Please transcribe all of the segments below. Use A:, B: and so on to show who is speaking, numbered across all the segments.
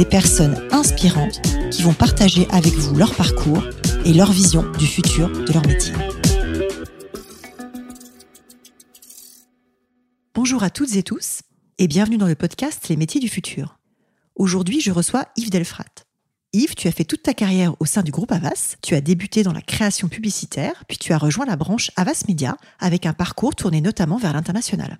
A: des personnes inspirantes qui vont partager avec vous leur parcours et leur vision du futur de leur métier. Bonjour à toutes et tous et bienvenue dans le podcast Les métiers du futur. Aujourd'hui, je reçois Yves Delfrat. Yves, tu as fait toute ta carrière au sein du groupe Avas. Tu as débuté dans la création publicitaire, puis tu as rejoint la branche Avas Media avec un parcours tourné notamment vers l'international.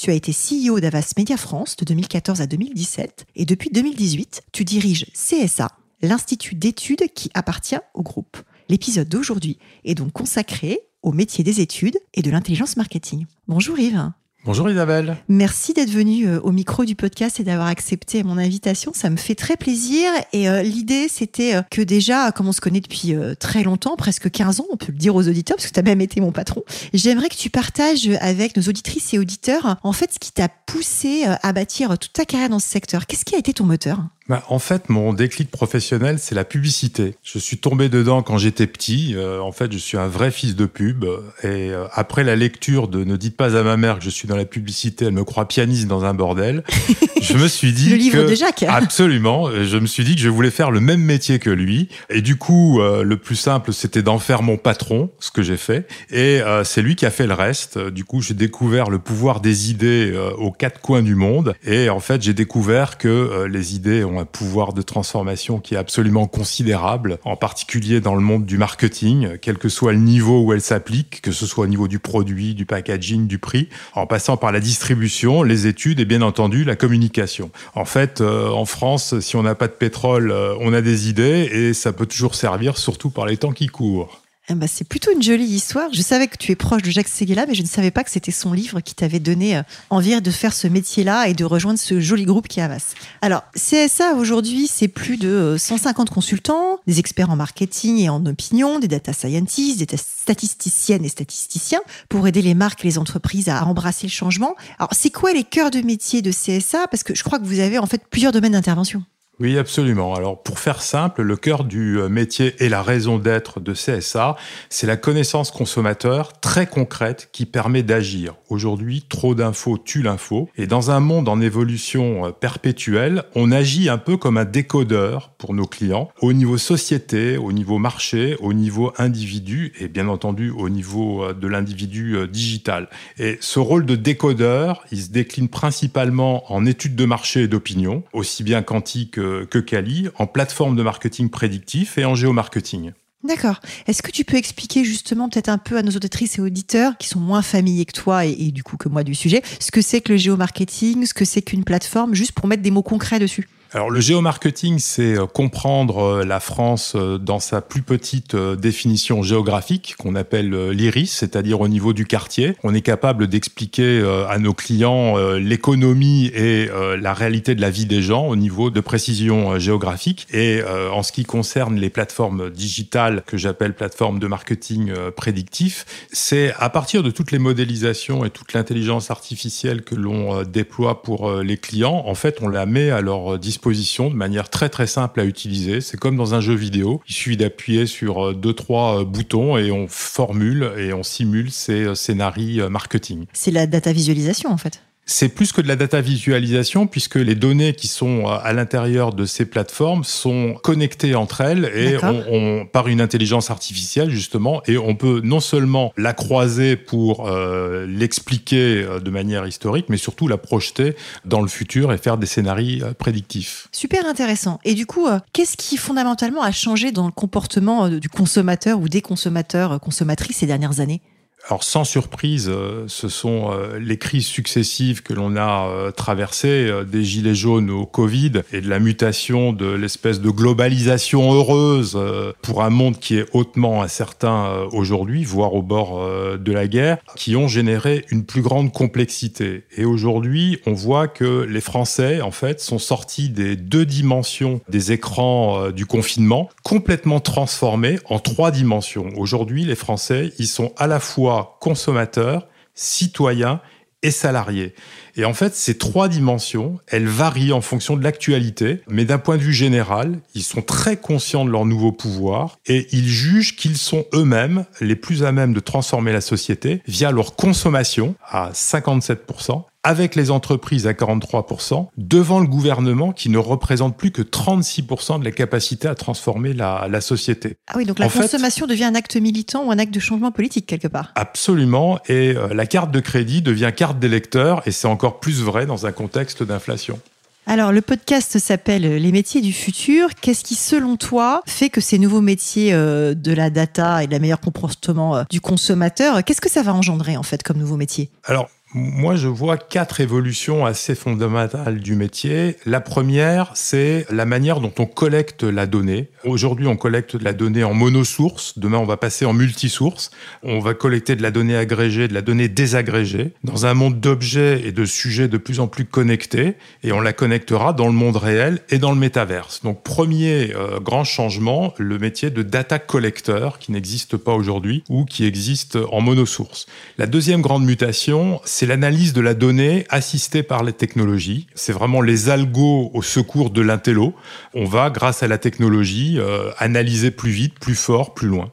A: Tu as été CEO d'Avas Media France de 2014 à 2017 et depuis 2018, tu diriges CSA, l'institut d'études qui appartient au groupe. L'épisode d'aujourd'hui est donc consacré au métier des études et de l'intelligence marketing. Bonjour Yves.
B: Bonjour Isabelle.
A: Merci d'être venu euh, au micro du podcast et d'avoir accepté mon invitation. Ça me fait très plaisir. Et euh, l'idée, c'était euh, que déjà, comme on se connaît depuis très longtemps, presque 15 ans, on peut le dire aux auditeurs, parce que tu as même été mon patron, j'aimerais que tu partages avec nos auditrices et auditeurs, en fait, ce qui t'a poussé à bâtir toute ta carrière dans ce secteur. Qu'est-ce qui a été ton moteur?
B: Bah, en fait, mon déclic professionnel, c'est la publicité. Je suis tombé dedans quand j'étais petit. Euh, en fait, je suis un vrai fils de pub. Et euh, après la lecture de Ne dites pas à ma mère que je suis dans la publicité, elle me croit pianiste dans un bordel. je me suis dit
A: le livre de Jacques.
B: Absolument. Je me suis dit que je voulais faire le même métier que lui. Et du coup, euh, le plus simple, c'était d'en faire mon patron, ce que j'ai fait. Et c'est lui qui a fait le reste. Du coup, j'ai découvert le pouvoir des idées aux quatre coins du monde. Et en fait, j'ai découvert que les idées ont un pouvoir de transformation qui est absolument considérable, en particulier dans le monde du marketing, quel que soit le niveau où elle s'applique, que ce soit au niveau du produit, du packaging, du prix, en passant par la distribution, les études et bien entendu la communication. En fait, euh, en France, si on n'a pas de pétrole, euh, on a des idées et ça peut toujours servir, surtout par les temps qui courent.
A: Eh ben, c'est plutôt une jolie histoire. Je savais que tu es proche de Jacques Seguela, mais je ne savais pas que c'était son livre qui t'avait donné euh, envie de faire ce métier-là et de rejoindre ce joli groupe qui avance. Alors, CSA aujourd'hui, c'est plus de 150 euh, consultants, des experts en marketing et en opinion, des data scientists, des statisticiennes et statisticiens pour aider les marques et les entreprises à embrasser le changement. Alors, c'est quoi les cœurs de métier de CSA Parce que je crois que vous avez en fait plusieurs domaines d'intervention.
B: Oui, absolument. Alors, pour faire simple, le cœur du euh, métier et la raison d'être de CSA, c'est la connaissance consommateur très concrète qui permet d'agir. Aujourd'hui, trop d'infos tue l'info. Et dans un monde en évolution euh, perpétuelle, on agit un peu comme un décodeur pour nos clients, au niveau société, au niveau marché, au niveau individu et bien entendu au niveau euh, de l'individu digital. Et ce rôle de décodeur, il se décline principalement en études de marché et d'opinion, aussi bien quantique que Kali en plateforme de marketing prédictif et en géomarketing.
A: D'accord. Est-ce que tu peux expliquer justement peut-être un peu à nos auditrices et auditeurs qui sont moins familiers que toi et, et du coup que moi du sujet, ce que c'est que le géomarketing, ce que c'est qu'une plateforme, juste pour mettre des mots concrets dessus?
B: Alors le géomarketing, c'est euh, comprendre euh, la France euh, dans sa plus petite définition géographique qu'on appelle l'iris, c'est-à-dire au niveau du quartier. On est capable d'expliquer à nos clients l'économie et la réalité de la vie des gens au niveau de précision géographique. Et en ce qui concerne les plateformes digitales que j'appelle plateformes de marketing prédictif, c'est à partir de toutes les modélisations et toute l'intelligence artificielle que l'on déploie pour les clients, en fait, on la met à leur disposition de manière très très simple à utiliser. C'est comme dans un jeu vidéo. Il suffit d'appuyer sur euh, deux trois euh, boutons et on formule et on simule ces euh, scénarios marketing.
A: C'est la data visualisation en fait.
B: C'est plus que de la data visualisation puisque les données qui sont euh, à l'intérieur de ces plateformes sont connectées entre elles et on, par une intelligence artificielle justement et on peut non seulement la croiser pour euh, l'expliquer euh, de manière historique mais surtout la projeter dans le futur et faire des scénarios prédictifs.
A: Super intéressant. Et du coup, qu'est-ce qui fondamentalement a changé dans le comportement du consommateur ou des consommateurs consommatrices ces dernières années?
B: Alors sans surprise, euh, ce sont euh, les crises successives que l'on a euh, traversées, des gilets jaunes au Covid et de la mutation de l'espèce de globalisation heureuse pour un monde qui est hautement incertain aujourd'hui, voire au bord de la guerre, qui ont généré une plus grande complexité. Et aujourd'hui, on voit que les Français, en fait, sont sortis des deux dimensions des écrans du confinement, complètement transformés en trois dimensions. Aujourd'hui, les Français, ils sont à la fois consommateur, citoyen et salarié. Et en fait, ces trois dimensions, elles varient en fonction de l'actualité, mais d'un point de vue général, ils sont très conscients de leur nouveau pouvoir et ils jugent qu'ils sont eux-mêmes les plus à même de transformer la société via leur consommation à 57% avec les entreprises à 43%, devant le gouvernement qui ne représente plus que 36% de la capacité à transformer la, la société.
A: Ah oui, donc la consommation devient un acte militant ou un acte de changement politique quelque part.
B: Absolument, et euh, la carte de crédit devient carte d'électeur, et c'est encore plus vrai dans un contexte d'inflation.
A: Alors, le podcast s'appelle Les métiers du futur. Qu'est-ce qui, selon toi, fait que ces nouveaux métiers euh, de la data et de la meilleure comportement euh, du consommateur, qu'est-ce que ça va engendrer, en fait, comme nouveaux métiers
B: Alors, moi, je vois quatre évolutions assez fondamentales du métier. La première, c'est la manière dont on collecte la donnée. Aujourd'hui, on collecte de la donnée en monosource. Demain, on va passer en multisource. On va collecter de la donnée agrégée, de la donnée désagrégée, dans un monde d'objets et de sujets de plus en plus connectés. Et on la connectera dans le monde réel et dans le métaverse. Donc, premier euh, grand changement, le métier de data collector, qui n'existe pas aujourd'hui ou qui existe en monosource. La deuxième grande mutation, l'analyse de la donnée assistée par les technologies. C'est vraiment les algos au secours de l'intello. On va, grâce à la technologie, euh, analyser plus vite, plus fort, plus loin.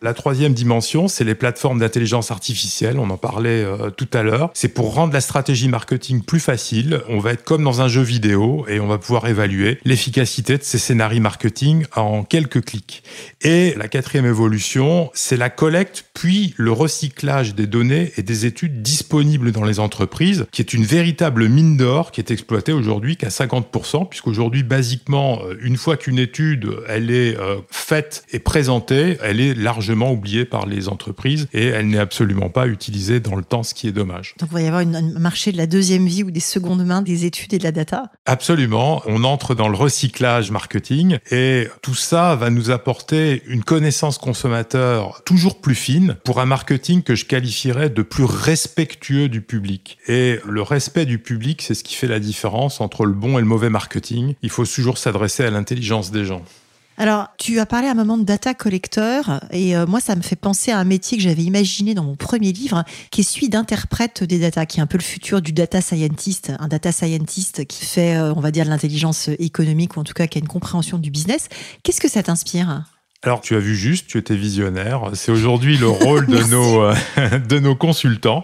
B: La troisième dimension, c'est les plateformes d'intelligence artificielle. On en parlait euh, tout à l'heure. C'est pour rendre la stratégie marketing plus facile. On va être comme dans un jeu vidéo et on va pouvoir évaluer l'efficacité de ces scénarios marketing en quelques clics. Et la quatrième évolution, c'est la collecte puis le recyclage des données et des études disponibles dans les entreprises, qui est une véritable mine d'or qui est exploitée aujourd'hui qu'à 50%, puisqu'aujourd'hui, basiquement, euh, une fois qu'une étude, elle est euh, faite et présentée, elle est largement oubliée par les entreprises et elle n'est absolument pas utilisée dans le temps, ce qui est dommage.
A: Donc il va y avoir un marché de la deuxième vie ou des secondes mains des études et de la data
B: Absolument. On entre dans le recyclage marketing et tout ça va nous apporter une connaissance consommateur toujours plus fine pour un marketing que je qualifierais de plus respectueux du public. Et le respect du public, c'est ce qui fait la différence entre le bon et le mauvais marketing. Il faut toujours s'adresser à l'intelligence des gens.
A: Alors, tu as parlé à un moment de data collector, et euh, moi, ça me fait penser à un métier que j'avais imaginé dans mon premier livre, qui est celui d'interprète des data, qui est un peu le futur du data scientist, un data scientist qui fait, euh, on va dire, de l'intelligence économique, ou en tout cas qui a une compréhension du business. Qu'est-ce que ça t'inspire?
B: Alors, tu as vu juste, tu étais visionnaire. C'est aujourd'hui le rôle de nos, euh, de nos consultants.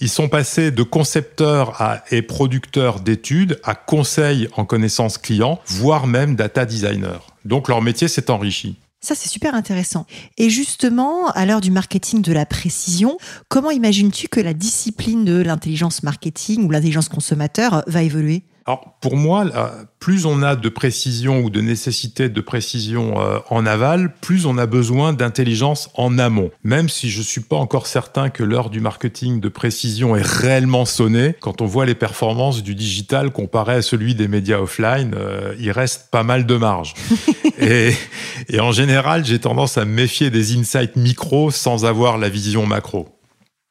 B: Ils sont passés de concepteurs à, et producteurs d'études à conseils en connaissance client, voire même data designer. Donc, leur métier s'est enrichi.
A: Ça, c'est super intéressant. Et justement, à l'heure du marketing de la précision, comment imagines-tu que la discipline de l'intelligence marketing ou l'intelligence consommateur va évoluer?
B: Alors pour moi, plus on a de précision ou de nécessité de précision euh, en aval, plus on a besoin d'intelligence en amont. Même si je suis pas encore certain que l'heure du marketing de précision est réellement sonnée, quand on voit les performances du digital comparé à celui des médias offline, euh, il reste pas mal de marge. et, et en général, j'ai tendance à me méfier des insights micro sans avoir la vision macro.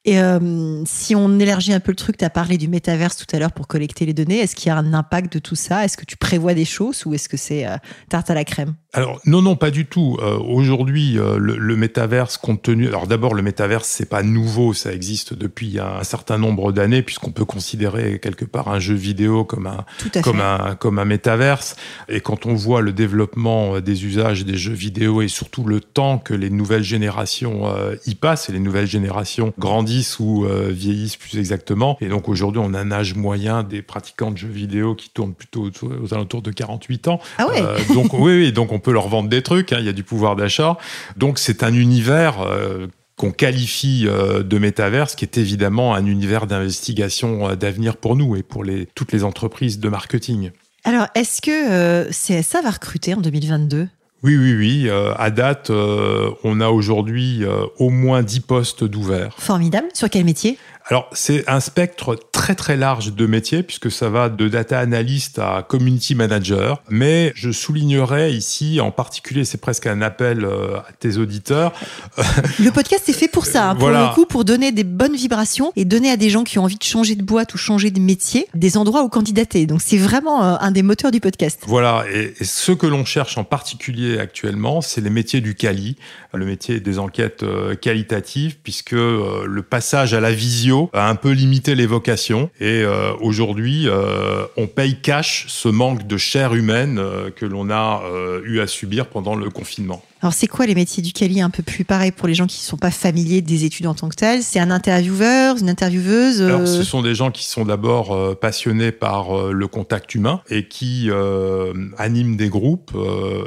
A: Et euh, si on élargit un peu le truc, tu as parlé du métaverse tout à l'heure pour collecter les données. Est-ce qu'il y a un impact de tout ça? Est-ce que tu prévois des choses ou est-ce que c'est euh, tarte à la crème?
B: Alors non, non, pas du tout. Euh, aujourd'hui, le, le, métaverse, compte tenu... Alors d'abord, le métaverse, c'est pas nouveau, ça existe depuis un, certain nombre d'années, puisqu'on peut considérer quelque part un jeu vidéo comme un, comme un, comme un métaverse. Et quand on voit le développement des usages des jeux vidéo et surtout le temps que les nouvelles générations y passent, et les nouvelles générations grandissent ou vieillissent plus exactement. Et donc aujourd'hui, on a un âge moyen des pratiquants de jeux vidéo qui tournent plutôt aux, alentours de 48 ans.
A: Ah ouais.
B: donc oui, oui, donc on peut leur vendre des trucs, hein, il y a du pouvoir d'achat. Donc c'est un univers euh, qu'on qualifie euh, de métaverse, qui est évidemment un univers d'investigation euh, d'avenir pour nous et pour les, toutes les entreprises de marketing.
A: Alors, est-ce que CSA va recruter en 2022
B: Oui, oui, oui. Euh, à date, euh, on a aujourd'hui euh, au moins 10 postes d'ouverts.
A: Formidable. Sur quel métier?
B: Alors, c'est un spectre très très large de métiers puisque ça va de data analyst à community manager. Mais je soulignerai ici, en particulier, c'est presque un appel euh, à tes auditeurs.
A: Le podcast est fait pour ça, hein, pour le coup, pour donner des bonnes vibrations et donner à des gens qui ont envie de changer de boîte ou changer de métier des endroits où candidater. Donc, c'est vraiment euh, un des moteurs du podcast.
B: Voilà. Et, ce que l'on cherche en particulier actuellement, c'est les métiers du quali, le métier des enquêtes euh, qualitatives, puisque le passage à la a un peu limité les vocations. Et euh, aujourd'hui, euh, on paye cash ce manque de chair humaine euh, que l'on a eu à subir pendant le confinement.
A: Alors, c'est quoi les métiers du Cali un peu plus pareil pour les gens qui ne sont pas familiers des études en tant que telles? C'est un intervieweur, une intervieweuse
B: Alors, ce sont des gens qui sont d'abord passionnés par le contact humain et qui animent des groupes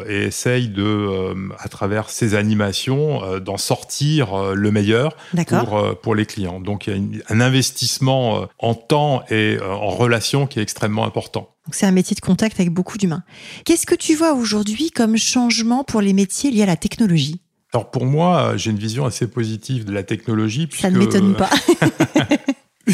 B: et essayent de, à travers ces animations, d'en sortir le meilleur pour, pour les clients. Donc, il y a une, un investissement euh, en temps et euh, en relation qui est extrêmement important.
A: C'est un métier de contact avec beaucoup d'humains. Qu'est-ce que tu vois aujourd'hui comme changement pour les métiers liés à la technologie?
B: Alors pour moi, j'ai une vision assez positive de la technologie.
A: Ça ne m'étonne pas.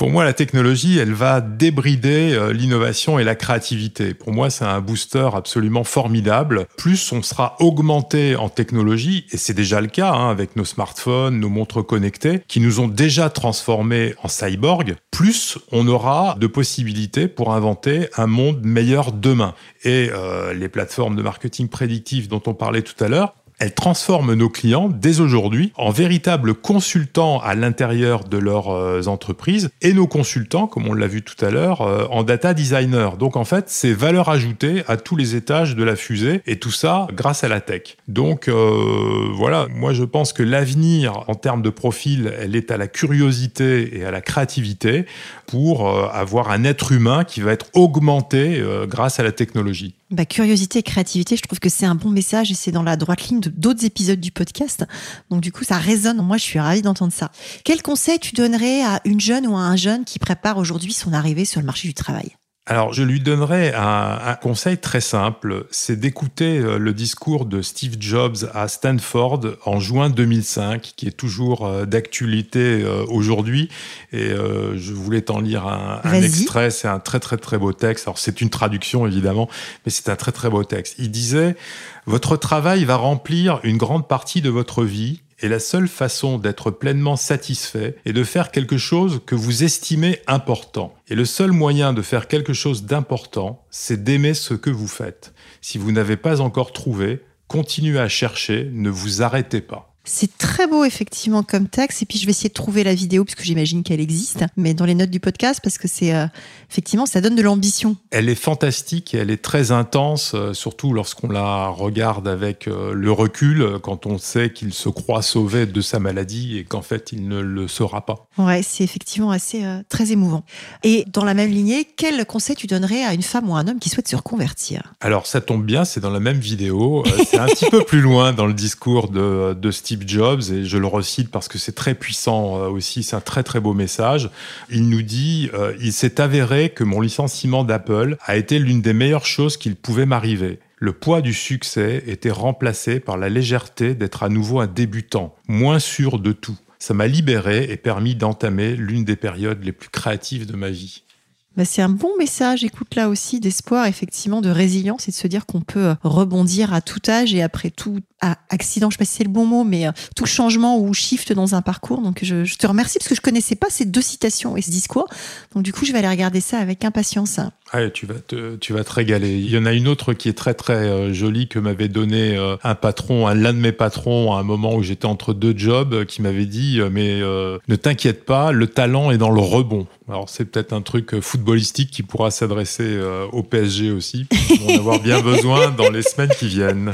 B: Pour moi, la technologie, elle va débrider euh, l'innovation et la créativité. Pour moi, c'est un booster absolument formidable. Plus on sera augmenté en technologie, et c'est déjà le cas hein, avec nos smartphones, nos montres connectées, qui nous ont déjà transformés en cyborg, plus on aura de possibilités pour inventer un monde meilleur demain. Et euh, les plateformes de marketing prédictif dont on parlait tout à l'heure, elle transforme nos clients dès aujourd'hui en véritables consultants à l'intérieur de leurs euh, entreprises et nos consultants, comme on l'a vu tout à l'heure, euh, en data designer. Donc en fait, c'est valeur ajoutée à tous les étages de la fusée et tout ça grâce à la tech. Donc euh, voilà, moi je pense que l'avenir en termes de profil, elle est à la curiosité et à la créativité pour avoir un être humain qui va être augmenté grâce à la technologie.
A: Bah, curiosité et créativité, je trouve que c'est un bon message et c'est dans la droite ligne d'autres épisodes du podcast. Donc du coup, ça résonne. Moi, je suis ravie d'entendre ça. Quel conseil tu donnerais à une jeune ou à un jeune qui prépare aujourd'hui son arrivée sur le marché du travail?
B: Alors, je lui donnerais un, conseil très simple, c'est d'écouter euh, le discours de Steve Jobs à Stanford en juin 2005, qui est toujours euh, d'actualité euh, aujourd'hui. Et je voulais t'en lire un, un extrait. C'est un très très très beau texte. Alors, c'est une traduction évidemment, mais c'est un très très beau texte. Il disait votre travail va remplir une grande partie de votre vie et la seule façon d'être pleinement satisfait est de faire quelque chose que vous estimez important. Et le seul moyen de faire quelque chose d'important, c'est d'aimer ce que vous faites. Si vous n'avez pas encore trouvé, continuez à chercher, ne vous arrêtez pas.
A: C'est très beau effectivement comme texte et puis je vais essayer de trouver la vidéo puisque j'imagine qu'elle existe, mais dans les notes du podcast parce que c'est euh, effectivement ça donne de l'ambition.
B: Elle est fantastique et elle est très intense, euh, surtout lorsqu'on la regarde avec euh, le recul, quand on sait qu'il se croit sauvé de sa maladie et qu'en fait il ne le sera pas.
A: Ouais, c'est effectivement assez très émouvant. Et dans la même lignée, quel conseil tu donnerais à une femme ou à un homme qui souhaite se reconvertir?
B: Alors ça tombe bien, c'est dans la même vidéo, c'est un petit peu plus loin dans le discours de, de Steve Steve Jobs, et je le recite parce que c'est très puissant euh, aussi, c'est un très très beau message. Il nous dit euh, Il s'est avéré que mon licenciement d'Apple a été l'une des meilleures choses qu'il pouvait m'arriver. Le poids du succès était remplacé par la légèreté d'être à nouveau un débutant, moins sûr de tout. Ça m'a libéré et permis d'entamer l'une des périodes les plus créatives de ma vie.
A: Bah, c'est un bon message, écoute là aussi, d'espoir, effectivement, de résilience et de se dire qu'on peut euh, rebondir à tout âge et après tout accident, je sais pas si c'est le bon mot, mais euh, tout changement ou shift dans un parcours. Donc je, te remercie parce que je connaissais pas ces deux citations et ce discours. Donc du coup, je vais aller regarder ça avec impatience.
B: Ah, tu vas te, tu vas te régaler. Il y en a une autre qui est très très euh, jolie que m'avait donné un patron, un l'un de mes patrons à un moment où j'étais entre deux jobs, qui m'avait dit mais ne t'inquiète pas, le talent est dans le rebond. Alors c'est peut-être un truc euh, footballistique qui pourra s'adresser euh, au PSG aussi. On en avoir bien besoin dans les semaines qui viennent.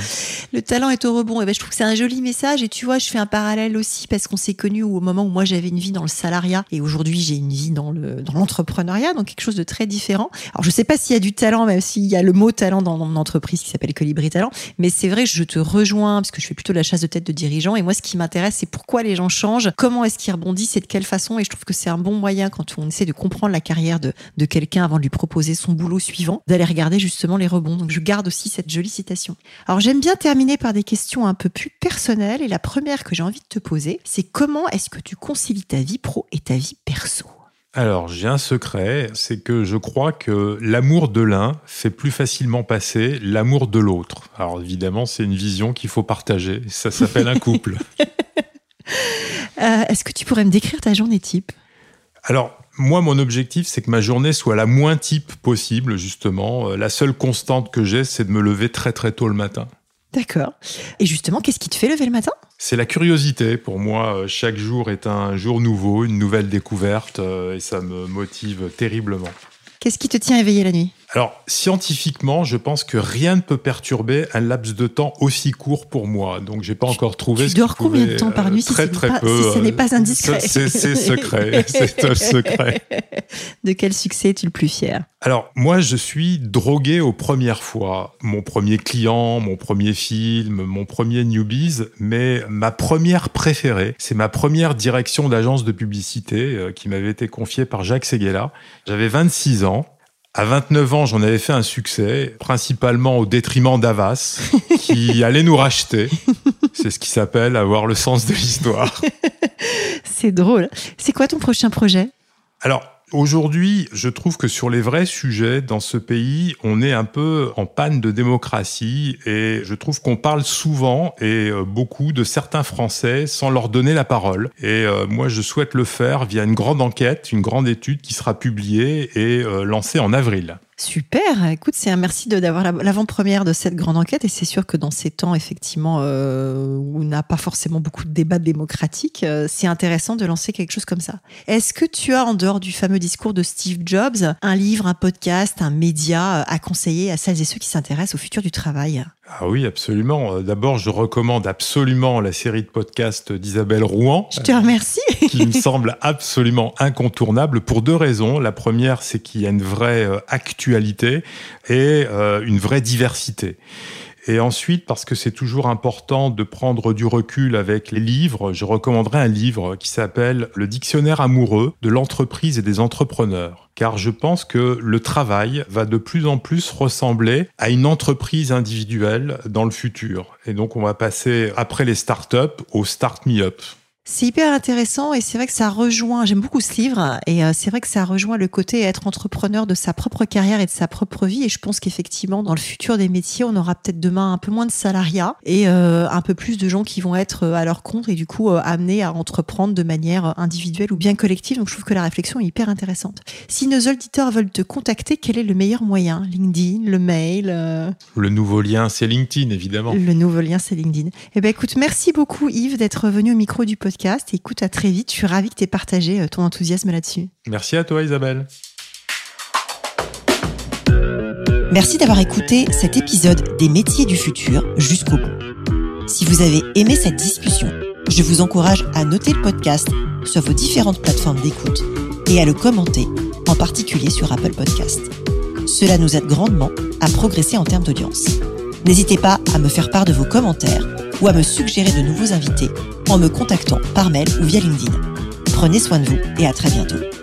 A: Le talent est au rebond. Et ben, je trouve que c'est un joli message. Et tu vois, je fais un parallèle aussi parce qu'on s'est connus au moment où moi j'avais une vie dans le salariat et aujourd'hui j'ai une vie dans le dans l'entrepreneuriat, donc quelque chose de très différent. Alors je sais pas s'il y a du talent, même s'il y a le mot talent dans mon entreprise qui s'appelle Colibri Talent, mais c'est vrai, je te rejoins parce que je fais plutôt la chasse de tête de dirigeants. Et moi, ce qui m'intéresse, c'est pourquoi les gens changent, comment est-ce qu'ils rebondissent et de quelle façon. Et je trouve que c'est un bon moyen quand on essaie de comprendre la carrière de, de quelqu'un avant de lui proposer son boulot suivant, d'aller regarder justement les rebonds. Donc je garde aussi cette jolie citation. Alors j'aime bien terminer par des questions un peu plus personnelles. Et la première que j'ai envie de te poser, c'est comment est-ce que tu concilies ta vie pro et ta vie perso?
B: Alors, j'ai un secret, c'est que je crois que l'amour de l'un fait plus facilement passer l'amour de l'autre. Alors, évidemment, c'est une vision qu'il faut partager. Ça s'appelle un couple.
A: Euh, est-ce que tu pourrais me décrire ta journée type?
B: Alors, moi, mon objectif, c'est que ma journée soit la moins type possible, justement. Euh, la seule constante que j'ai, c'est de me lever très très tôt le matin.
A: D'accord. Et justement, qu'est-ce qui te fait lever le matin?
B: C'est la curiosité. Pour moi, euh, chaque jour est un jour nouveau, une nouvelle découverte, euh, et ça me motive terriblement.
A: Qu'est-ce qui te tient éveillé la nuit?
B: Alors, scientifiquement, je pense que rien ne peut perturber un laps de temps aussi court pour moi. Donc, j'ai pas encore trouvé.
A: Tu
B: ce
A: dors combien de temps par
B: euh,
A: nuit si,
B: Très,
A: ce
B: très
A: pas-
B: peu.
A: si ce n'est pas
B: euh,
A: indiscret
B: C'est c'est secret. C'est un secret.
A: De quel succès es-tu le plus fier?
B: Alors, moi, je suis drogué aux premières fois. Mon premier client, mon premier film, mon premier newbies, mais ma première préférée, c'est ma première direction d'agence de publicité euh, qui m'avait été confiée par Jacques Seguela. J'avais 26 ans. À 29 ans, j'en avais fait un succès, principalement au détriment d'Avas, qui allait nous racheter. C'est ce qui s'appelle avoir le sens de l'histoire.
A: C'est drôle. C'est quoi ton prochain projet?
B: Alors, aujourd'hui, je trouve que sur les vrais sujets dans ce pays, on est un peu en panne de démocratie et je trouve qu'on parle souvent et euh, beaucoup de certains Français sans leur donner la parole. Et euh, moi, je souhaite le faire via une grande enquête, une grande étude qui sera publiée et euh, lancée en avril.
A: Super. Écoute, c'est un merci d'avoir la- l'avant-première de cette grande enquête. Et c'est sûr que dans ces temps, effectivement, euh, où on n'a pas forcément beaucoup de débats démocratiques, euh, c'est intéressant de lancer quelque chose comme ça. Est-ce que tu as, en dehors du fameux discours de Steve Jobs, un livre, un podcast, un média euh, à conseiller à celles et ceux qui s'intéressent au futur du travail?
B: Ah oui, absolument. Euh, D'abord, je recommande absolument la série de podcasts d'Isabelle Rouen.
A: Je te remercie.
B: qui me semble absolument incontournable pour deux raisons. La première, c'est qu'il y a une vraie euh, actualité et euh, une vraie diversité. Et ensuite, parce que c'est toujours important de prendre du recul avec les livres, je recommanderais un livre qui s'appelle Le dictionnaire amoureux de l'entreprise et des entrepreneurs. Car je pense que le travail va de plus en plus ressembler à une entreprise individuelle dans le futur. Et donc, on va passer après les startups au start me up.
A: C'est hyper intéressant et c'est vrai que ça rejoint, j'aime beaucoup ce livre et euh, c'est vrai que ça rejoint le côté être entrepreneur de sa propre carrière et de sa propre vie et je pense qu'effectivement dans le futur des métiers on aura peut-être demain un peu moins de salariats et euh, un peu plus de gens qui vont être euh, à leur compte et du coup euh, amenés à entreprendre de manière individuelle ou bien collective donc je trouve que la réflexion est hyper intéressante. Si nos auditeurs veulent te contacter, quel est le meilleur moyen? LinkedIn, le mail euh,
B: Le nouveau lien, c'est LinkedIn, évidemment.
A: le nouveau lien, c'est LinkedIn. Eh ben, écoute, merci beaucoup Yves d'être venu au micro du podcast. Et écoute, à très vite. Je suis ravie que tu aies partagé euh, ton enthousiasme là-dessus.
B: Merci à toi, Isabelle.
A: Merci d'avoir écouté cet épisode des métiers du futur jusqu'au bout. Si vous avez aimé cette discussion, je vous encourage à noter le podcast sur vos différentes plateformes d'écoute et à le commenter, en particulier sur Apple Podcast. Cela nous aide grandement à progresser en termes d'audience. N'hésitez pas à me faire part de vos commentaires ou à me suggérer de nouveaux invités en me contactant par mail ou via LinkedIn. Prenez soin de vous et à très bientôt.